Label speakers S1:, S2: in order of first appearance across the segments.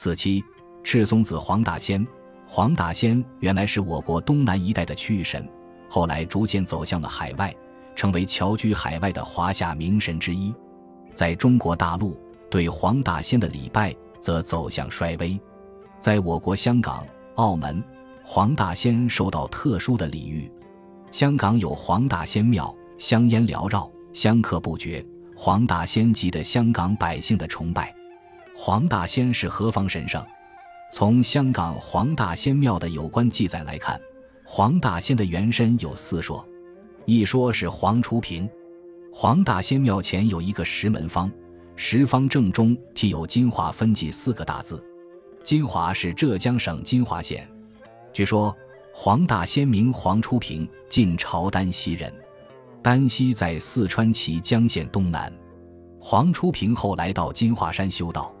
S1: 四七，赤松子黄大仙。黄大仙原来是我国东南一带的区域神，后来逐渐走向了海外，成为侨居海外的华夏名神之一。在中国大陆，对黄大仙的礼拜则走向衰微。在我国香港、澳门，黄大仙受到特殊的礼遇。香港有黄大仙庙，香烟缭绕，香客不绝，黄大仙极得香港百姓的崇拜。黄大仙是何方神圣？从香港黄大仙庙的有关记载来看，黄大仙的原身有四说，一说是黄初平。黄大仙庙前有一个石门方，石方正中题有“金华分记”四个大字。金华是浙江省金华县。据说黄大仙名黄初平，晋朝丹溪人。丹溪在四川綦江县东南。黄初平后来到金华山修道。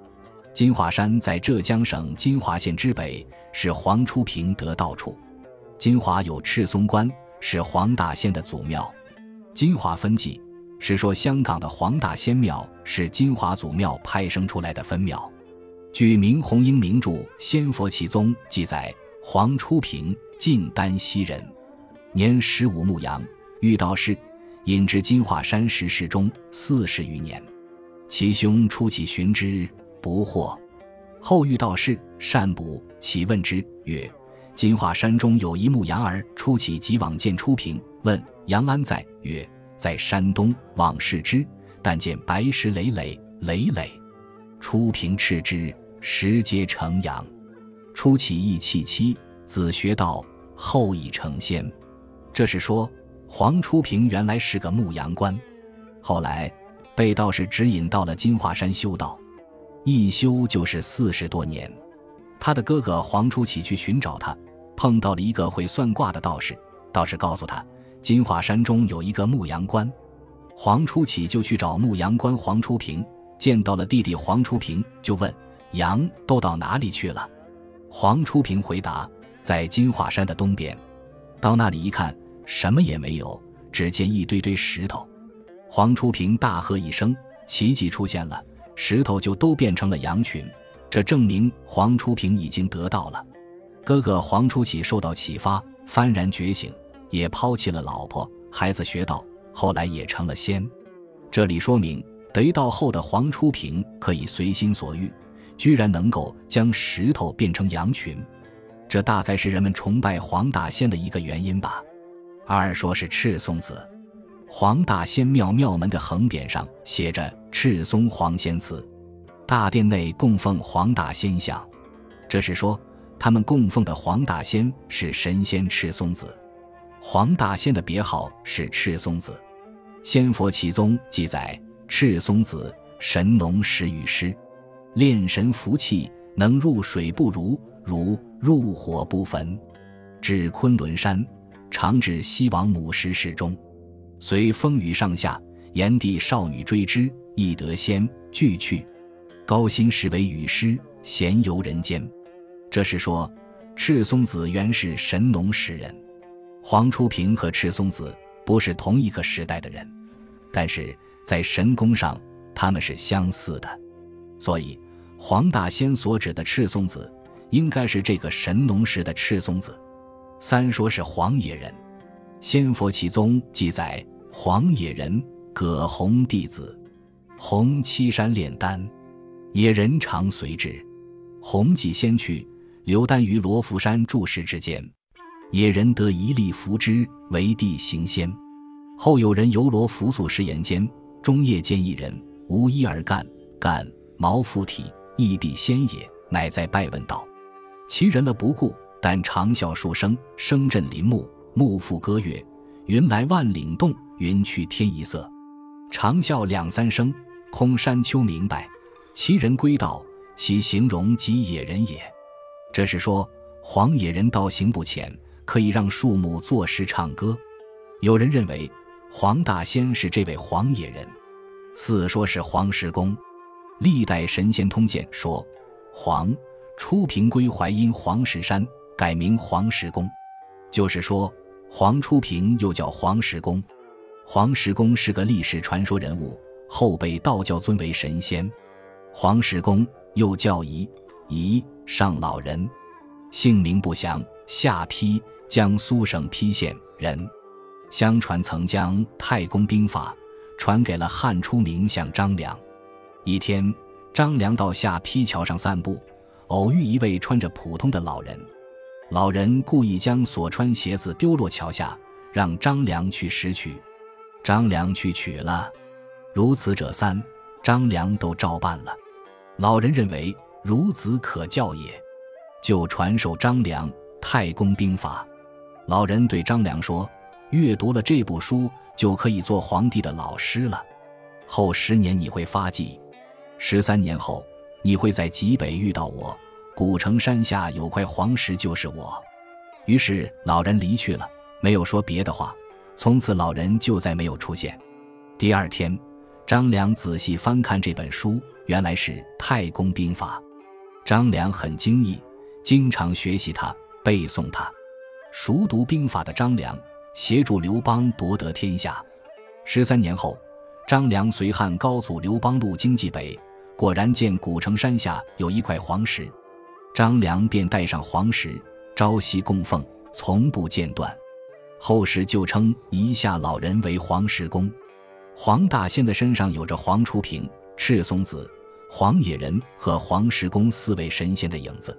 S1: 金华山在浙江省金华县之北，是黄初平得道处。金华有赤松观，是黄大仙的祖庙。金华分记是说香港的黄大仙庙是金华祖庙派生出来的分庙。据明洪英名著《仙佛奇宗》记载，黄初平晋丹溪人，年十五牧羊，遇道士，引至金华山石室中四十余年。其兄出起寻之。不惑，后遇道士善卜，其问之曰：“金华山中有一牧羊儿，初起即往见初平，问羊安在？曰：在山东。往视之，但见白石累累累累。初平斥之，石皆成羊。初起亦弃妻，子学道，后已成仙。这是说黄初平原来是个牧羊官，后来被道士指引到了金华山修道。”一修就是四十多年，他的哥哥黄初起去寻找他，碰到了一个会算卦的道士。道士告诉他，金华山中有一个牧羊关。黄初起就去找牧羊关黄初平，见到了弟弟黄初平，就问羊都到哪里去了。黄初平回答，在金华山的东边。到那里一看，什么也没有，只见一堆堆石头。黄初平大喝一声，奇迹出现了。石头就都变成了羊群，这证明黄初平已经得到了。哥哥黄初起受到启发，幡然觉醒，也抛弃了老婆孩子学道，后来也成了仙。这里说明得道后的黄初平可以随心所欲，居然能够将石头变成羊群，这大概是人们崇拜黄大仙的一个原因吧。二说是赤松子。黄大仙庙庙门的横匾上写着“赤松黄仙祠”，大殿内供奉黄大仙像，这是说他们供奉的黄大仙是神仙赤松子。黄大仙的别号是赤松子，《仙佛奇宗》记载：赤松子神农时雨师，炼神服气，能入水不如，如入火不焚。至昆仑山，常至西王母石室中。随风雨上下，炎帝少女追之，亦得仙俱去。高辛时为雨师，闲游人间。这是说，赤松子原是神农时人。黄初平和赤松子不是同一个时代的人，但是在神功上他们是相似的。所以，黄大仙所指的赤松子，应该是这个神农时的赤松子。三说是黄野人。《仙佛奇宗》记载，黄野人葛洪弟子，红七山炼丹，野人常随之。红即先去，留丹于罗浮山住石之间。野人得一粒服之，为地行仙。后有人游罗浮宿石岩间，中夜见一人，无衣而干，干毛附体，亦必仙也。乃在拜问道：“其人了不顾，但长啸数声，声震林木。”木复歌曰：“云来万岭动，云去天一色。”长啸两三声，空山丘明白，其人归道，其形容即野人也。这是说黄野人道行不浅，可以让树木作诗唱歌。有人认为黄大仙是这位黄野人。四说是黄石公，历代神仙通鉴说黄初平归淮阴黄石山，改名黄石公，就是说。黄初平又叫黄石公，黄石公是个历史传说人物，后被道教尊为神仙。黄石公又叫夷，乙上老人，姓名不详，下邳，江苏省邳县人。相传曾将太公兵法传给了汉初名相张良。一天，张良到下邳桥上散步，偶遇一位穿着普通的老人。老人故意将所穿鞋子丢落桥下，让张良去拾取。张良去取了，如此者三，张良都照办了。老人认为孺子可教也，就传授张良《太公兵法》。老人对张良说：“阅读了这部书，就可以做皇帝的老师了。后十年你会发迹，十三年后你会在极北遇到我，古城山下有块黄石就是我。”于是老人离去了，没有说别的话。从此，老人就再没有出现。第二天，张良仔细翻看这本书，原来是《太公兵法》。张良很惊异，经常学习它，背诵它。熟读兵法的张良，协助刘邦夺得天下。十三年后，张良随汉高祖刘邦路经济北，果然见古城山下有一块黄石，张良便带上黄石，朝夕供奉，从不间断。后世就称夷夏老人为黄石公。黄大仙的身上有着黄初平、赤松子、黄野人和黄石公四位神仙的影子。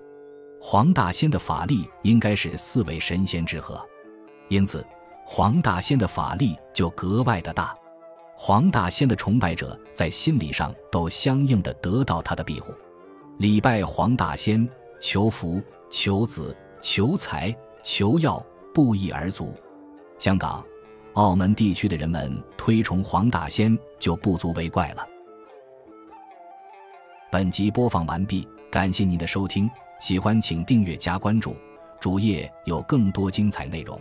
S1: 黄大仙的法力应该是四位神仙之和，因此黄大仙的法力就格外的大。黄大仙的崇拜者在心理上都相应的得到他的庇护。礼拜黄大仙，求福、求子、求财、求药，不一而足。香港、澳门地区的人们推崇黄大仙，就不足为怪了。本集播放完毕，感谢您的收听，喜欢请订阅加关注，主页有更多精彩内容。